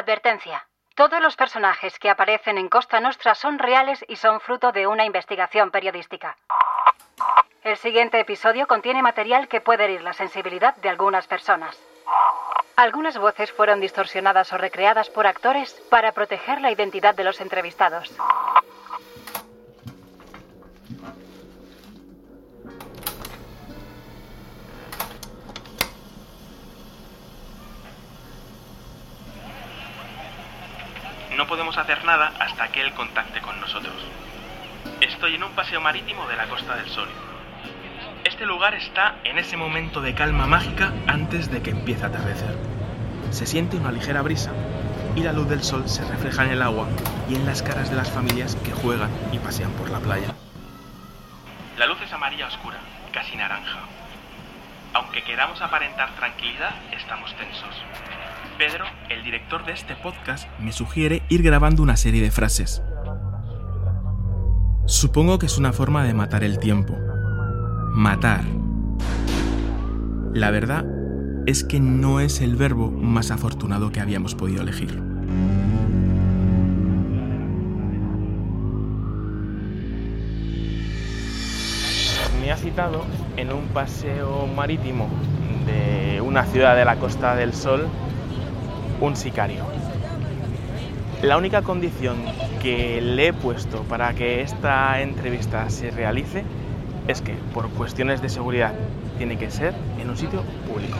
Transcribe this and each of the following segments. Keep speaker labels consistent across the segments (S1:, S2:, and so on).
S1: Advertencia. Todos los personajes que aparecen en Costa Nostra son reales y son fruto de una investigación periodística. El siguiente episodio contiene material que puede herir la sensibilidad de algunas personas. Algunas voces fueron distorsionadas o recreadas por actores para proteger la identidad de los entrevistados.
S2: No podemos hacer nada hasta que él contacte con nosotros. Estoy en un paseo marítimo de la Costa del Sol. Este lugar está en ese momento de calma mágica antes de que empiece a atardecer. Se siente una ligera brisa y la luz del sol se refleja en el agua y en las caras de las familias que juegan y pasean por la playa. La luz es amarilla oscura, casi naranja. Aunque queramos aparentar tranquilidad, estamos tensos. Pedro, el director de este podcast, me sugiere ir grabando una serie de frases. Supongo que es una forma de matar el tiempo. Matar. La verdad es que no es el verbo más afortunado que habíamos podido elegir. Me ha citado en un paseo marítimo de una ciudad de la Costa del Sol un sicario. La única condición que le he puesto para que esta entrevista se realice es que por cuestiones de seguridad tiene que ser en un sitio público.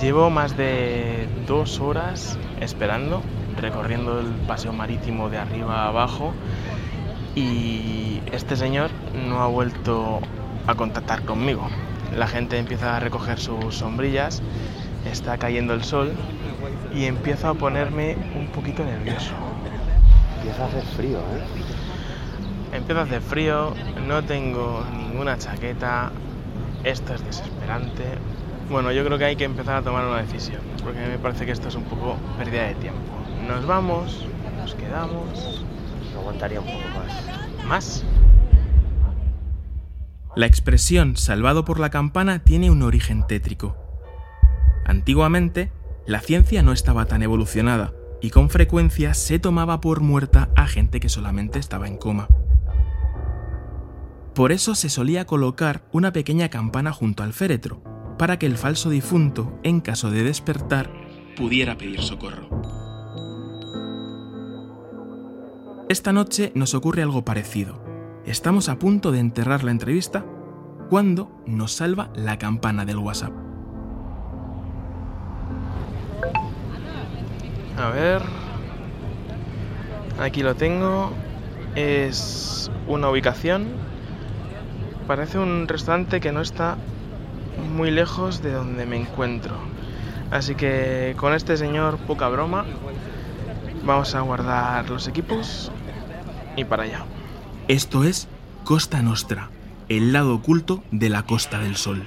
S2: Llevo más de dos horas esperando, recorriendo el paseo marítimo de arriba a abajo y este señor no ha vuelto a contactar conmigo. La gente empieza a recoger sus sombrillas, está cayendo el sol y empiezo a ponerme un poquito nervioso.
S3: Empieza a hacer frío, ¿eh?
S2: Empieza a hacer frío, no tengo ninguna chaqueta, esto es desesperante. Bueno, yo creo que hay que empezar a tomar una decisión, porque me parece que esto es un poco pérdida de tiempo. Nos vamos, nos quedamos.
S3: Aguantaría un poco más.
S2: ¿Más? La expresión salvado por la campana tiene un origen tétrico. Antiguamente, la ciencia no estaba tan evolucionada y con frecuencia se tomaba por muerta a gente que solamente estaba en coma. Por eso se solía colocar una pequeña campana junto al féretro, para que el falso difunto, en caso de despertar, pudiera pedir socorro. Esta noche nos ocurre algo parecido. Estamos a punto de enterrar la entrevista cuando nos salva la campana del WhatsApp. A ver. Aquí lo tengo. Es una ubicación. Parece un restaurante que no está muy lejos de donde me encuentro. Así que con este señor, poca broma, vamos a guardar los equipos y para allá. Esto es Costa Nostra, el lado oculto de la Costa del Sol.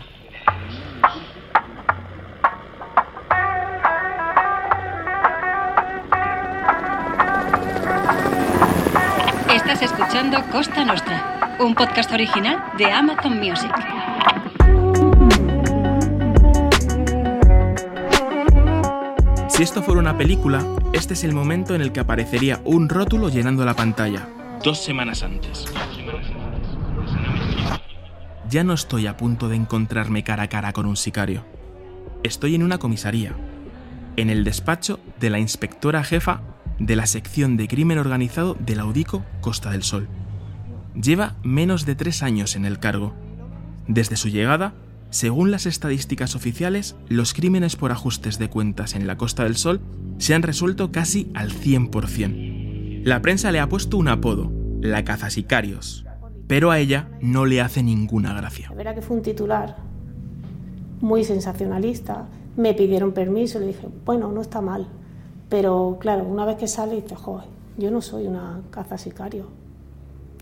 S1: Escuchando Costa Nostra, un podcast original de Amazon Music.
S2: Si esto fuera una película, este es el momento en el que aparecería un rótulo llenando la pantalla. Dos semanas antes. Ya no estoy a punto de encontrarme cara a cara con un sicario. Estoy en una comisaría, en el despacho de la inspectora jefa de la sección de crimen organizado del Audico Costa del Sol. Lleva menos de tres años en el cargo. Desde su llegada, según las estadísticas oficiales, los crímenes por ajustes de cuentas en la Costa del Sol se han resuelto casi al 100%. La prensa le ha puesto un apodo, la cazasicarios, pero a ella no le hace ninguna gracia.
S4: Verdad que fue un titular muy sensacionalista. Me pidieron permiso le dije, bueno, no está mal. Pero claro, una vez que sale, dices, joder, yo no soy una caza sicario.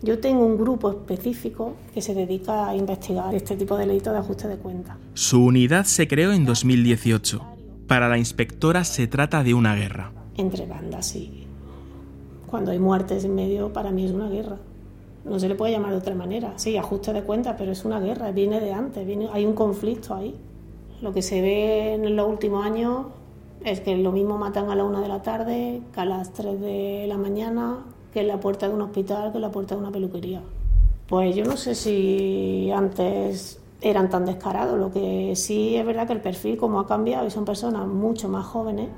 S4: Yo tengo un grupo específico que se dedica a investigar este tipo de delitos de ajuste de cuentas.
S2: Su unidad se creó en 2018. Para la inspectora se trata de una guerra.
S4: Entre bandas, sí. Cuando hay muertes en medio, para mí es una guerra. No se le puede llamar de otra manera. Sí, ajuste de cuentas, pero es una guerra, viene de antes, viene, hay un conflicto ahí. Lo que se ve en los últimos años Es que lo mismo matan a la una de la tarde que a las 3 de la mañana, que en la puerta de un hospital, que en la puerta de una peluquería. Pues yo no sé si antes eran tan descarados. Lo que sí es verdad que el perfil, como ha cambiado y son personas mucho más jóvenes,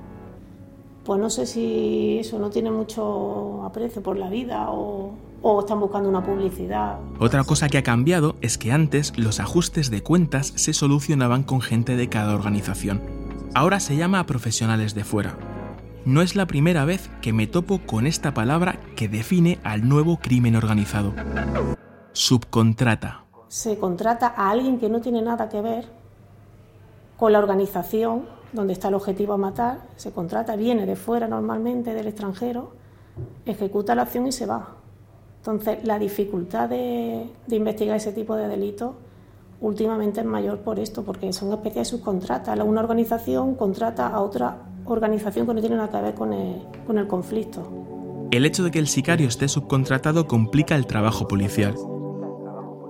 S4: pues no sé si eso no tiene mucho aprecio por la vida o están buscando una publicidad.
S2: Otra cosa que ha cambiado es que antes los ajustes de cuentas se solucionaban con gente de cada organización. Ahora se llama a profesionales de fuera. No es la primera vez que me topo con esta palabra que define al nuevo crimen organizado. Subcontrata
S4: se contrata a alguien que no tiene nada que ver con la organización donde está el objetivo a matar, se contrata, viene de fuera normalmente, del extranjero, ejecuta la acción y se va. Entonces, la dificultad de, investigar ese tipo de delitos últimamente es mayor por esto, porque son especies de subcontratas. Una organización contrata a otra organización que no tiene nada que ver con el, con el conflicto.
S2: El hecho de que el sicario esté subcontratado complica el trabajo policial.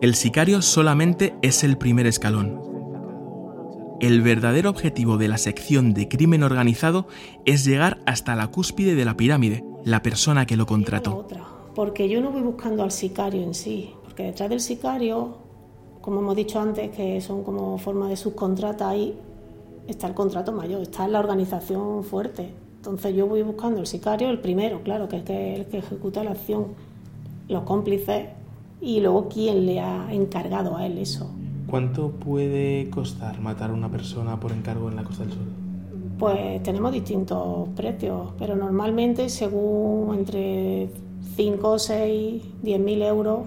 S2: El sicario solamente es el primer escalón. El verdadero objetivo de la sección de crimen organizado es llegar hasta la cúspide de la pirámide, la persona que lo contrató.
S4: porque yo no voy buscando al sicario en sí, porque detrás del sicario, como hemos dicho antes, que son como forma de subcontrata, ahí está el contrato mayor, está la organización fuerte. Entonces yo voy buscando el sicario, el primero, claro, que es el que ejecuta la acción. Los cómplices y luego quién le ha encargado a él eso.
S5: ¿Cuánto puede costar matar a una persona por encargo en la Costa del Sol?
S4: Pues tenemos distintos precios, pero normalmente según entre 5, 6, 10 mil euros,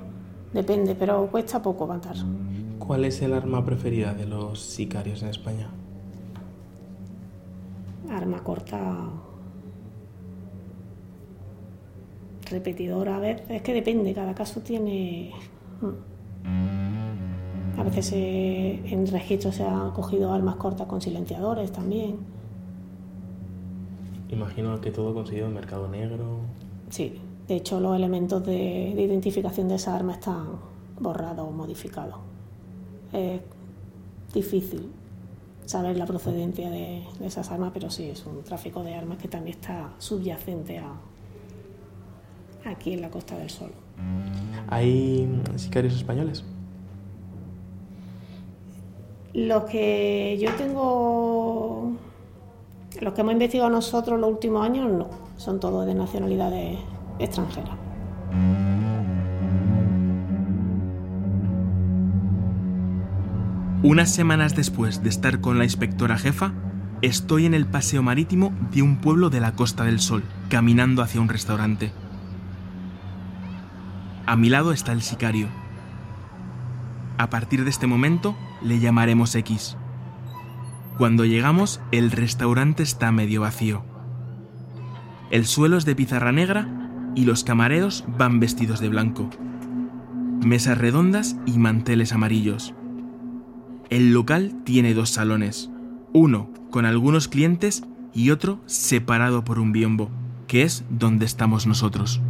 S4: depende, pero cuesta poco matar.
S5: ¿Cuál es el arma preferida de los sicarios en España?
S4: Arma corta repetidora a veces, es que depende, cada caso tiene... Mm. A veces en registro se han cogido armas cortas con silenciadores también.
S5: Imagino que todo conseguido en mercado negro.
S4: Sí, de hecho los elementos de, identificación de esa arma están borrados o modificados. Es difícil saber la procedencia de, de esas armas, pero sí, es un tráfico de armas que también está subyacente a, aquí en la Costa del Sol.
S5: ¿Hay sicarios españoles?
S4: Los que yo tengo, los que hemos investigado nosotros los últimos años, no, son todos de nacionalidades extranjeras.
S2: Unas semanas después de estar con la inspectora jefa, estoy en el paseo marítimo de un pueblo de la Costa del Sol, caminando hacia un restaurante. A mi lado está el sicario. A partir de este momento le llamaremos X. Cuando llegamos, el restaurante está medio vacío. El suelo es de pizarra negra y los camareros van vestidos de blanco. Mesas redondas y manteles amarillos. El local tiene dos salones, uno con algunos clientes y otro separado por un biombo, que es donde estamos nosotros.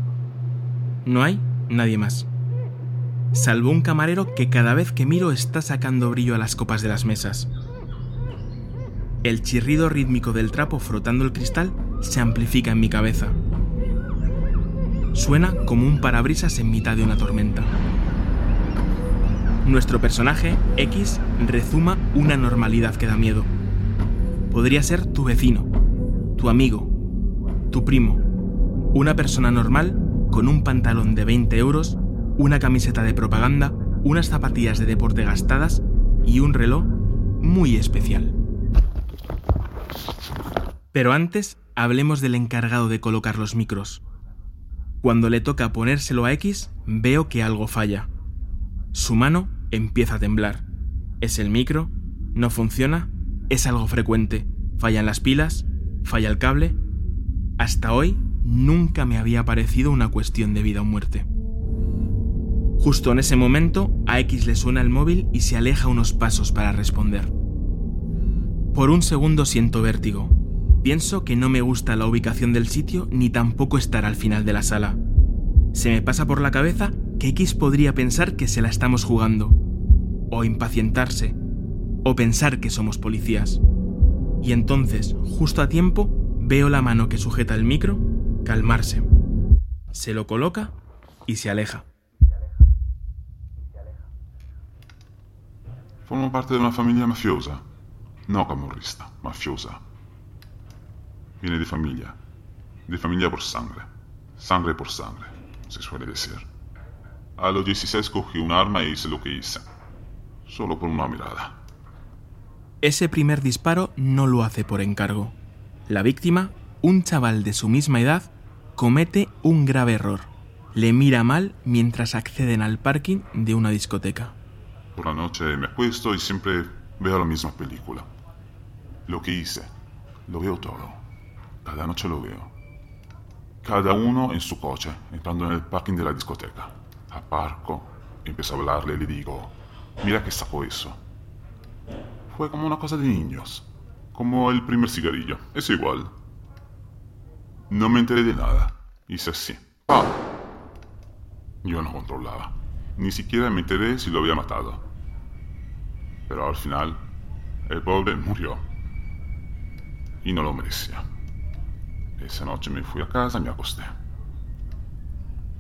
S2: No hay nadie más. Salvo un camarero que cada vez que miro está sacando brillo a las copas de las mesas. El chirrido rítmico del trapo frotando el cristal se amplifica en mi cabeza. Suena como un parabrisas en mitad de una tormenta. Nuestro personaje, X, rezuma una normalidad que da miedo. Podría ser tu vecino, tu amigo, tu primo, una persona normal con un pantalón de 20 euros, una camiseta de propaganda, unas zapatillas de deporte gastadas y un reloj muy especial. Pero antes, hablemos del encargado de colocar los micros. Cuando le toca ponérselo a X, veo que algo falla. Su mano empieza a temblar. ¿Es el micro? ¿No funciona? ¿Es algo frecuente? ¿Fallan las pilas? ¿Falla el cable? Hasta hoy nunca me había parecido una cuestión de vida o muerte. Justo en ese momento, a X le suena el móvil y se aleja unos pasos para responder. Por un segundo siento vértigo. Pienso que no me gusta la ubicación del sitio ni tampoco estar al final de la sala. Se me pasa por la cabeza que X podría pensar que se la estamos jugando, o impacientarse, o pensar que somos policías. Y entonces, justo a tiempo, veo la mano que sujeta el micro calmarse. Se lo coloca y se aleja.
S6: Formo parte de una familia mafiosa. No camorrista, mafiosa. Viene de familia. De familia por sangre. Sangre por sangre, se suele decir. A los 16 cogí un arma e hice lo que hice. Solo por una mirada.
S2: Ese primer disparo no lo hace por encargo. La víctima, un chaval de su misma edad, comete un grave error. Le mira mal mientras acceden al parking de una discoteca.
S6: Por la noche me acuesto y siempre veo la misma película. Lo que hice, lo veo todo. Cada noche lo veo. Cada uno en su coche, entrando en el parking de la discoteca. Aparco, empiezo a hablarle y le digo, mira que sacó eso. Fue como una cosa de niños, como el primer cigarrillo, es igual. No me enteré de nada, hice así. ¡Pam! Yo no controlaba, ni siquiera me enteré si lo había matado. Pero al final, el pobre murió. Y no lo merecía. Esa noche me fui a casa y me acosté.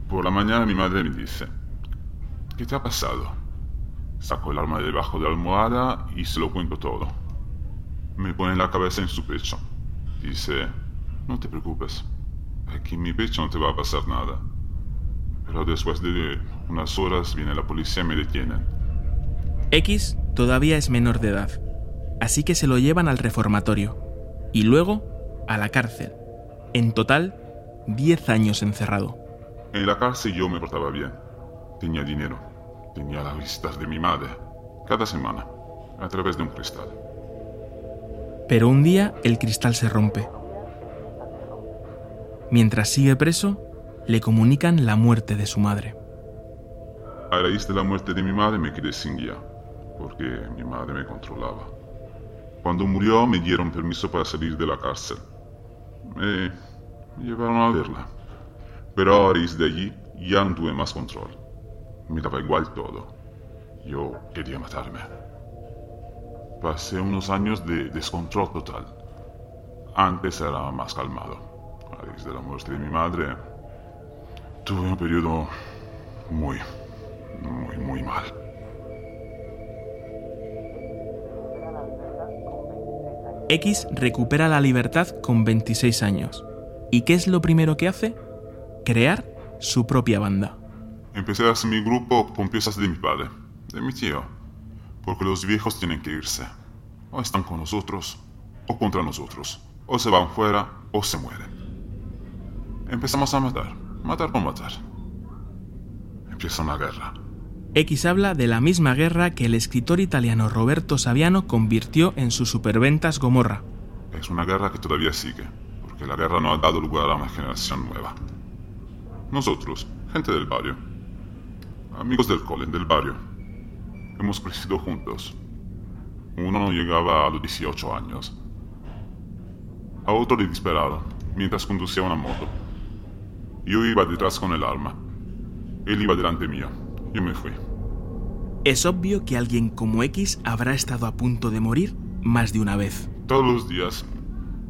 S6: Por la mañana mi madre me dice, ¿qué te ha pasado? Saco el arma de debajo de la almohada y se lo cuento todo. Me pone la cabeza en su pecho. Dice, no te preocupes, aquí en mi pecho no te va a pasar nada. Pero después de unas horas viene la policía y me detienen.
S2: X todavía es menor de edad, así que se lo llevan al reformatorio y luego a la cárcel. En total, 10 años encerrado.
S6: En la cárcel yo me portaba bien. Tenía dinero. Tenía las visitas de mi madre. Cada semana. A través de un cristal.
S2: Pero un día el cristal se rompe. Mientras sigue preso, le comunican la muerte de su madre.
S6: A raíz de la muerte de mi madre me quedé sin guía. Porque mi madre me controlaba. Cuando murió me dieron permiso para salir de la cárcel me, me llevaron a verla. Pero ahora de allí ya no tuve más control. Me daba igual todo. Yo quería matarme. Pasé unos años de descontrol total. Antes era más calmado. A raíz de la muerte de mi madre, tuve un periodo muy, muy, muy mal.
S2: X recupera la libertad con 26 años. ¿Y qué es lo primero que hace? Crear su propia banda.
S6: Empecé a hacer mi grupo con piezas de mi padre, de mi tío, porque los viejos tienen que irse. O están con nosotros, o contra nosotros. O se van fuera, o se mueren. Empezamos a matar, matar por matar. Empieza una guerra.
S2: X habla de la misma guerra que el escritor italiano Roberto Saviano convirtió en su superventas Gomorra.
S6: Es una guerra que todavía sigue, porque la guerra no ha dado lugar a una generación nueva. Nosotros, gente del barrio, amigos del cole, del barrio, hemos crecido juntos. Uno no llegaba a los 18 años. A otro le dispararon mientras conducía una moto. Yo iba detrás con el arma. Él iba delante mío. Yo me fui.
S2: Es obvio que alguien como X habrá estado a punto de morir más de una vez.
S6: Todos los días.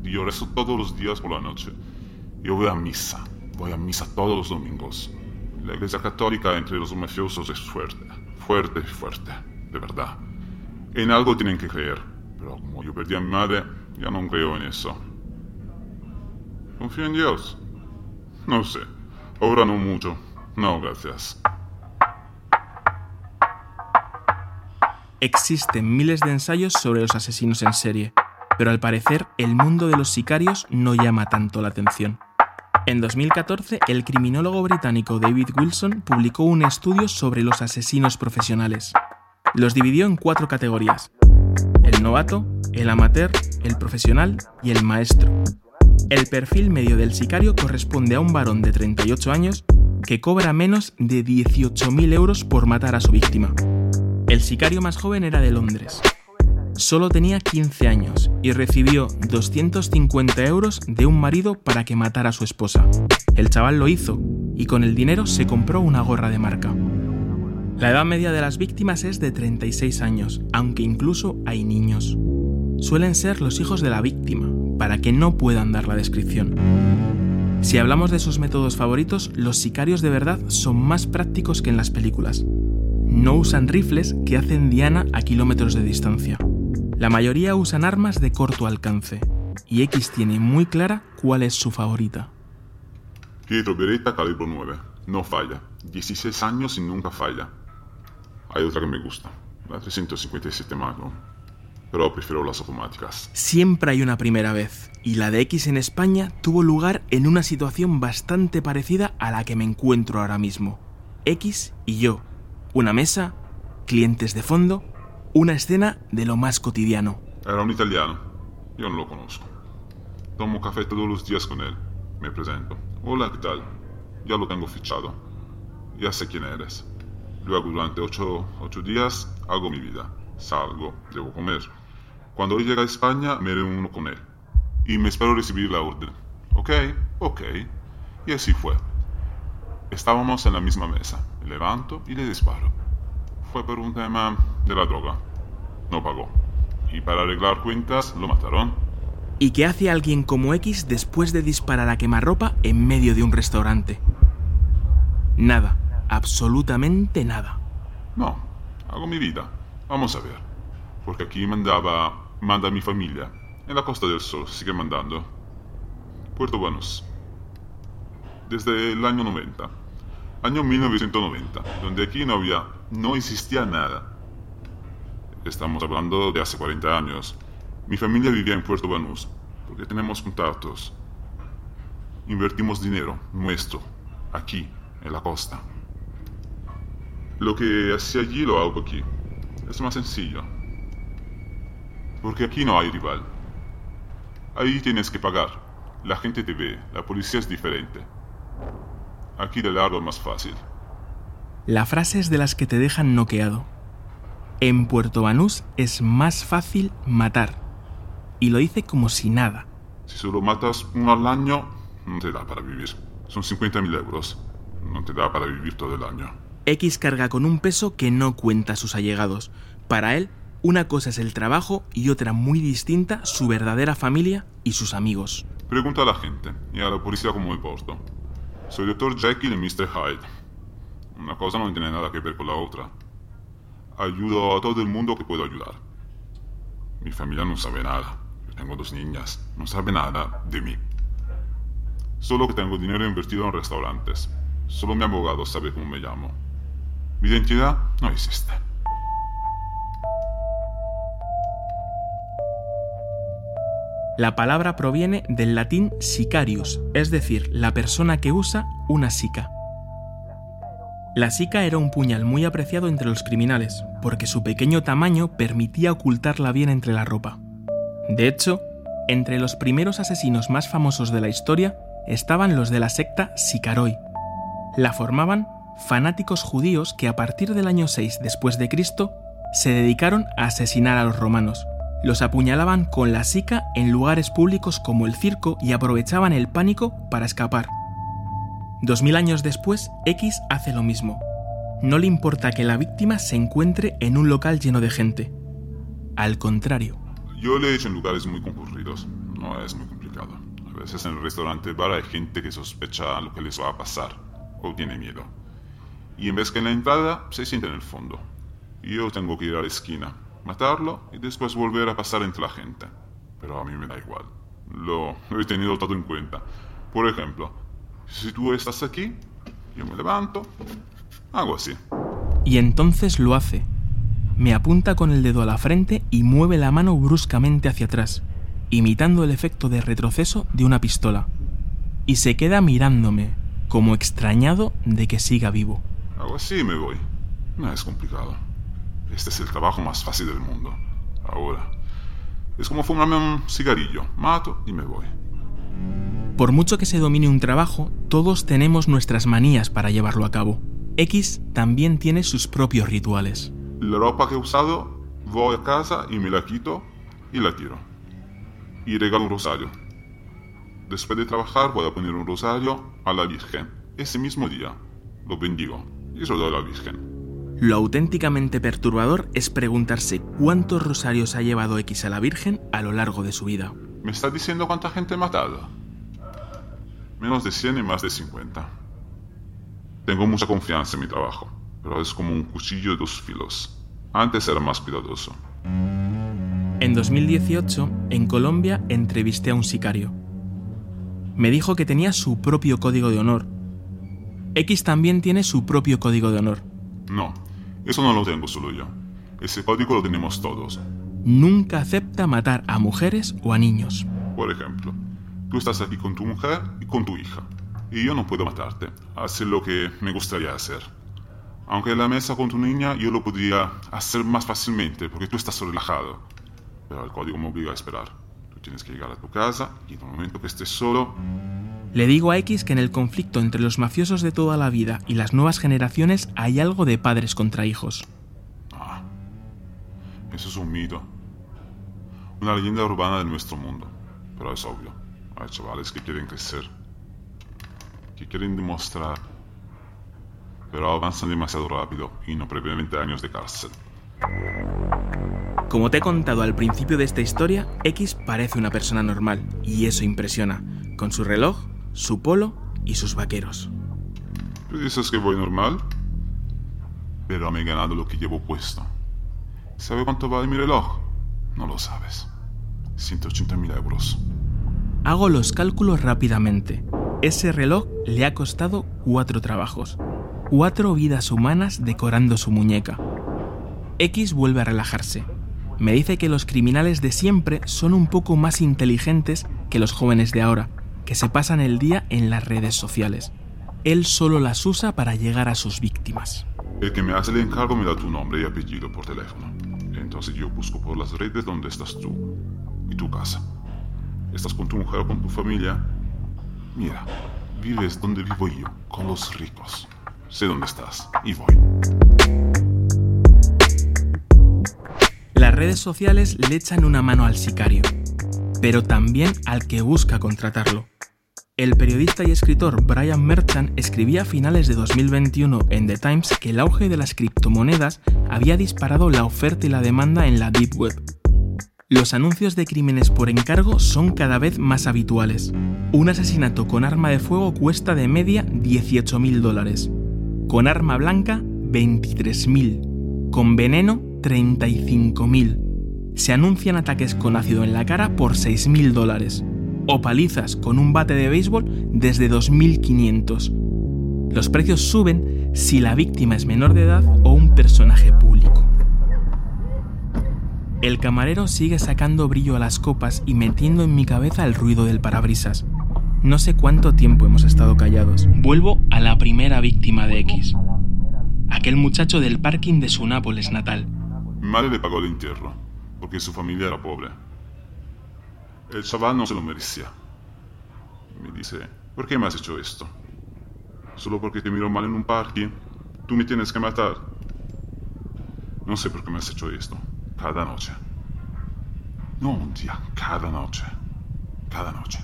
S6: Yo rezo todos los días por la noche. Yo voy a misa. Voy a misa todos los domingos. La iglesia católica entre los mafiosos es fuerte. Fuerte, fuerte. De verdad. En algo tienen que creer. Pero como yo perdí a mi madre, ya no creo en eso. ¿Confío en Dios? No sé. Ahora no mucho. No, gracias.
S2: Existen miles de ensayos sobre los asesinos en serie, pero al parecer el mundo de los sicarios no llama tanto la atención. En 2014, el criminólogo británico David Wilson publicó un estudio sobre los asesinos profesionales. Los dividió en cuatro categorías. El novato, el amateur, el profesional y el maestro. El perfil medio del sicario corresponde a un varón de 38 años que cobra menos de 18.000 euros por matar a su víctima. El sicario más joven era de Londres. Solo tenía 15 años y recibió 250 euros de un marido para que matara a su esposa. El chaval lo hizo y con el dinero se compró una gorra de marca. La edad media de las víctimas es de 36 años, aunque incluso hay niños. suelen ser los hijos de la víctima, para que no puedan dar la descripción. Si hablamos de sus métodos favoritos, los sicarios de verdad son más prácticos que en las películas. No usan rifles que hacen diana a kilómetros de distancia. La mayoría usan armas de corto alcance, y X tiene muy clara cuál es su favorita.
S6: Pietro Beretta calibre 9. No falla. 16 años y nunca falla. Hay otra que me gusta. La 357 Magnum. Pero prefiero las automáticas.
S2: Siempre hay una primera vez, y la de X en España tuvo lugar en una situación bastante parecida a la que me encuentro ahora mismo. X y yo. Una mesa, clientes de fondo, una escena de lo más cotidiano.
S6: Era un italiano. Yo no lo conozco. Tomo café todos los días con él. Me presento. Hola, ¿qué tal? Ya lo tengo fichado. Ya sé quién eres. Luego, durante ocho, ocho días, hago mi vida. Salgo, debo comer. Cuando él llega a España, me reúno con él. Y me espero recibir la orden. ¿Ok? Ok. Y así fue. Estábamos en la misma mesa. Me levanto y le disparo. Fue por un tema de la droga. No pagó. Y para arreglar cuentas, lo mataron.
S2: ¿Y qué hace alguien como X después de disparar a quemarropa en medio de un restaurante? Nada, absolutamente nada.
S6: No, hago mi vida. Vamos a ver. Porque aquí mandaba, manda mi familia. En la Costa del Sol sigue mandando. Puerto Banús. Desde el año 90. Año 1990, donde aquí no había, no existía nada. Estamos hablando de hace 40 años. Mi familia vivía en Puerto Banús, porque tenemos contactos. Invertimos dinero nuestro, aquí, en la costa. Lo que hacía allí lo hago aquí. Es más sencillo. Porque aquí no hay rival. Ahí tienes que pagar. La gente te ve, la policía es diferente. Aquí de largo es más fácil.
S2: La frase es de las que te dejan noqueado. En Puerto Banús es más fácil matar. Y lo dice como si nada.
S6: Si solo matas uno al año, no te da para vivir. Son 50.000 euros. No te da para vivir todo el año.
S2: X carga con un peso que no cuenta a sus allegados. Para él, una cosa es el trabajo y otra muy distinta su verdadera familia y sus amigos.
S6: Pregunta a la gente y a la policía cómo me porto. Soy Dr. Jekyll y Mr. Hyde. Una cosa no tiene nada que ver con la otra. Ayudo a todo el mundo que puedo ayudar. Mi familia no sabe nada. Tengo dos niñas. No sabe nada de mí. Solo que tengo dinero invertido en restaurantes. Solo mi abogado sabe cómo me llamo. Mi identidad no existe.
S2: La palabra proviene del latín sicarius, es decir, la persona que usa una sica. La sica era un puñal muy apreciado entre los criminales, porque su pequeño tamaño permitía ocultarla bien entre la ropa. De hecho, entre los primeros asesinos más famosos de la historia estaban los de la secta Sicaroi. La formaban fanáticos judíos que a partir del año 6 después de Cristo se dedicaron a asesinar a los romanos. Los apuñalaban con la sica en lugares públicos como el circo y aprovechaban el pánico para escapar. Dos mil años después, X hace lo mismo. No le importa que la víctima se encuentre en un local lleno de gente. Al contrario.
S6: Yo le he hecho en lugares muy concurridos. No es muy complicado. A veces en el restaurante bar hay gente que sospecha lo que les va a pasar o tiene miedo. Y en vez que en la entrada, se siente en el fondo. Yo tengo que ir a la esquina, matarlo y después volver a pasar entre la gente. Pero a mí me da igual. Lo, lo he tenido todo en cuenta. Por ejemplo, si tú estás aquí, yo me levanto, hago así.
S2: Y entonces lo hace. Me apunta con el dedo a la frente y mueve la mano bruscamente hacia atrás, imitando el efecto de retroceso de una pistola. Y se queda mirándome, como extrañado de que siga vivo.
S6: Hago así y me voy. No es complicado. Este es el trabajo más fácil del mundo. Ahora. Es como fumarme un cigarrillo. Mato y me voy.
S2: Por mucho que se domine un trabajo, todos tenemos nuestras manías para llevarlo a cabo. X también tiene sus propios rituales.
S6: La ropa que he usado, voy a casa y me la quito y la tiro. Y regalo un rosario. Después de trabajar voy a poner un rosario a la Virgen. Ese mismo día. Lo bendigo y se lo doy a la Virgen.
S2: Lo auténticamente perturbador es preguntarse cuántos rosarios ha llevado X a la Virgen a lo largo de su vida.
S6: ¿Me está diciendo cuánta gente he matado? Menos de 100 y más de 50. Tengo mucha confianza en mi trabajo, pero es como un cuchillo de dos filos. Antes era más cuidadoso.
S2: En 2018, en Colombia, entrevisté a un sicario. Me dijo que tenía su propio código de honor. X también tiene su propio código de honor.
S6: No, eso no lo tengo solo yo. Ese código lo tenemos todos.
S2: Nunca acepta matar a mujeres o a niños.
S6: Por ejemplo, tú estás aquí con tu mujer y con tu hija. Y yo no puedo matarte. Hacer lo que me gustaría hacer. Aunque en la mesa con tu niña yo lo podría hacer más fácilmente porque tú estás relajado. Pero el código me obliga a esperar. Tú tienes que llegar a tu casa y en el momento que estés solo...
S2: Le digo a X que en el conflicto entre los mafiosos de toda la vida y las nuevas generaciones hay algo de padres contra hijos.
S6: Ah, eso es un mito. Una leyenda urbana de nuestro mundo. Pero es obvio. Hay chavales que quieren crecer. Que quieren demostrar. Pero avanzan demasiado rápido y no prevén 20 años de cárcel.
S2: Como te he contado al principio de esta historia, X parece una persona normal, y eso impresiona, con su reloj, su polo y sus vaqueros.
S6: ¿Tú dices que voy normal? Pero me he ganado lo que llevo puesto. ¿Sabe cuánto vale mi reloj? No lo sabes. 180 mil euros.
S2: Hago los cálculos rápidamente. Ese reloj le ha costado cuatro trabajos, cuatro vidas humanas decorando su muñeca. X vuelve a relajarse. Me dice que los criminales de siempre son un poco más inteligentes que los jóvenes de ahora, que se pasan el día en las redes sociales. Él solo las usa para llegar a sus víctimas.
S6: El que me hace el encargo me da tu nombre y apellido por teléfono. Entonces yo busco por las redes donde estás tú y tu casa. ¿Estás con tu mujer o con tu familia? Mira, vives donde vivo yo, con los ricos. Sé dónde estás y voy.
S2: Las redes sociales le echan una mano al sicario, pero también al que busca contratarlo. El periodista y escritor Brian Merchant escribía a finales de 2021 en The Times que el auge de las criptomonedas había disparado la oferta y la demanda en la Deep Web. Los anuncios de crímenes por encargo son cada vez más habituales. Un asesinato con arma de fuego cuesta de media 18.000 dólares. Con arma blanca, 23.000. Con veneno, 35.000. Se anuncian ataques con ácido en la cara por 6.000 dólares o palizas con un bate de béisbol desde 2.500. Los precios suben si la víctima es menor de edad o un personaje público. El camarero sigue sacando brillo a las copas y metiendo en mi cabeza el ruido del parabrisas. No sé cuánto tiempo hemos estado callados. Vuelvo a la primera víctima de X. Aquel muchacho del parking de su Nápoles natal.
S6: Madre le pagó el entierro, porque su familia era pobre. El chaval no se lo merecía. Me dice, ¿por qué me has hecho esto? Solo porque te miro mal en un parque. Tú me tienes que matar. No sé por qué me has hecho esto. Cada noche. No un día, cada noche. Cada noche.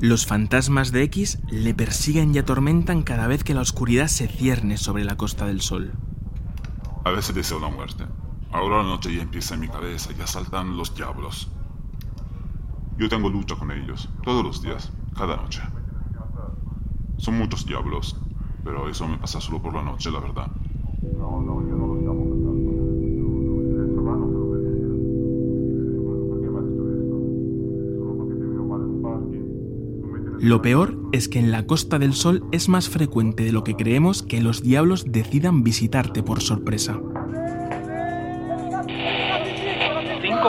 S2: Los fantasmas de X le persiguen y atormentan cada vez que la oscuridad se cierne sobre la costa del sol.
S6: A veces deseo la muerte. Ahora la noche ya empieza en mi cabeza, ya saltan los diablos. Yo tengo lucha con ellos, todos los días, cada noche. Son muchos diablos, pero eso me pasa solo por la noche, la verdad. Lo lo
S2: peor es que en la Costa del Sol es más frecuente de lo que creemos que los diablos decidan visitarte por sorpresa.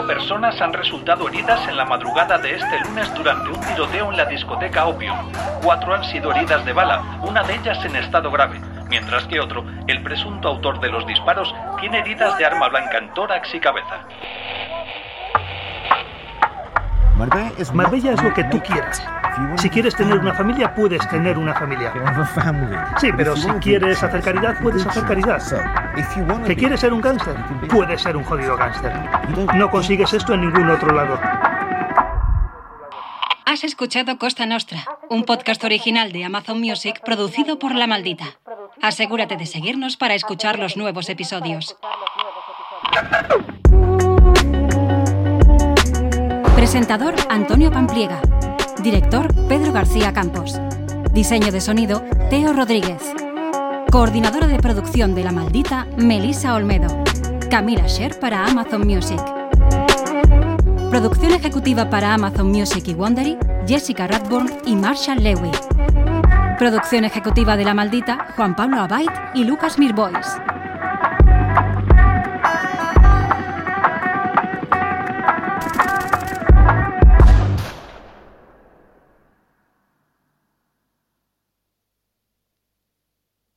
S7: Personas han resultado heridas en la madrugada de este lunes durante un tiroteo en la discoteca Opium. Cuatro han sido heridas de bala, una de ellas en estado grave, mientras que otro, el presunto autor de los disparos, tiene heridas de arma blanca en tórax y cabeza.
S8: Marbella es lo que tú quieras. Si quieres tener una familia, puedes tener una familia. Sí, pero si quieres hacer caridad, puedes hacer caridad. ¿Que quieres ser un gángster? Puedes ser un jodido gángster. No consigues esto en ningún otro lado.
S1: Has escuchado Costa Nostra, un podcast original de Amazon Music producido por La Maldita. Asegúrate de seguirnos para escuchar los nuevos episodios. Presentador Antonio Pampliega. Director Pedro García Campos. Diseño de sonido Teo Rodríguez. Coordinadora de producción de La Maldita Melissa Olmedo. Camila Sher para Amazon Music. Producción ejecutiva para Amazon Music y Wondery Jessica Radburn y Marshall Lewy. Producción ejecutiva de La Maldita Juan Pablo Abait y Lucas Mirbois.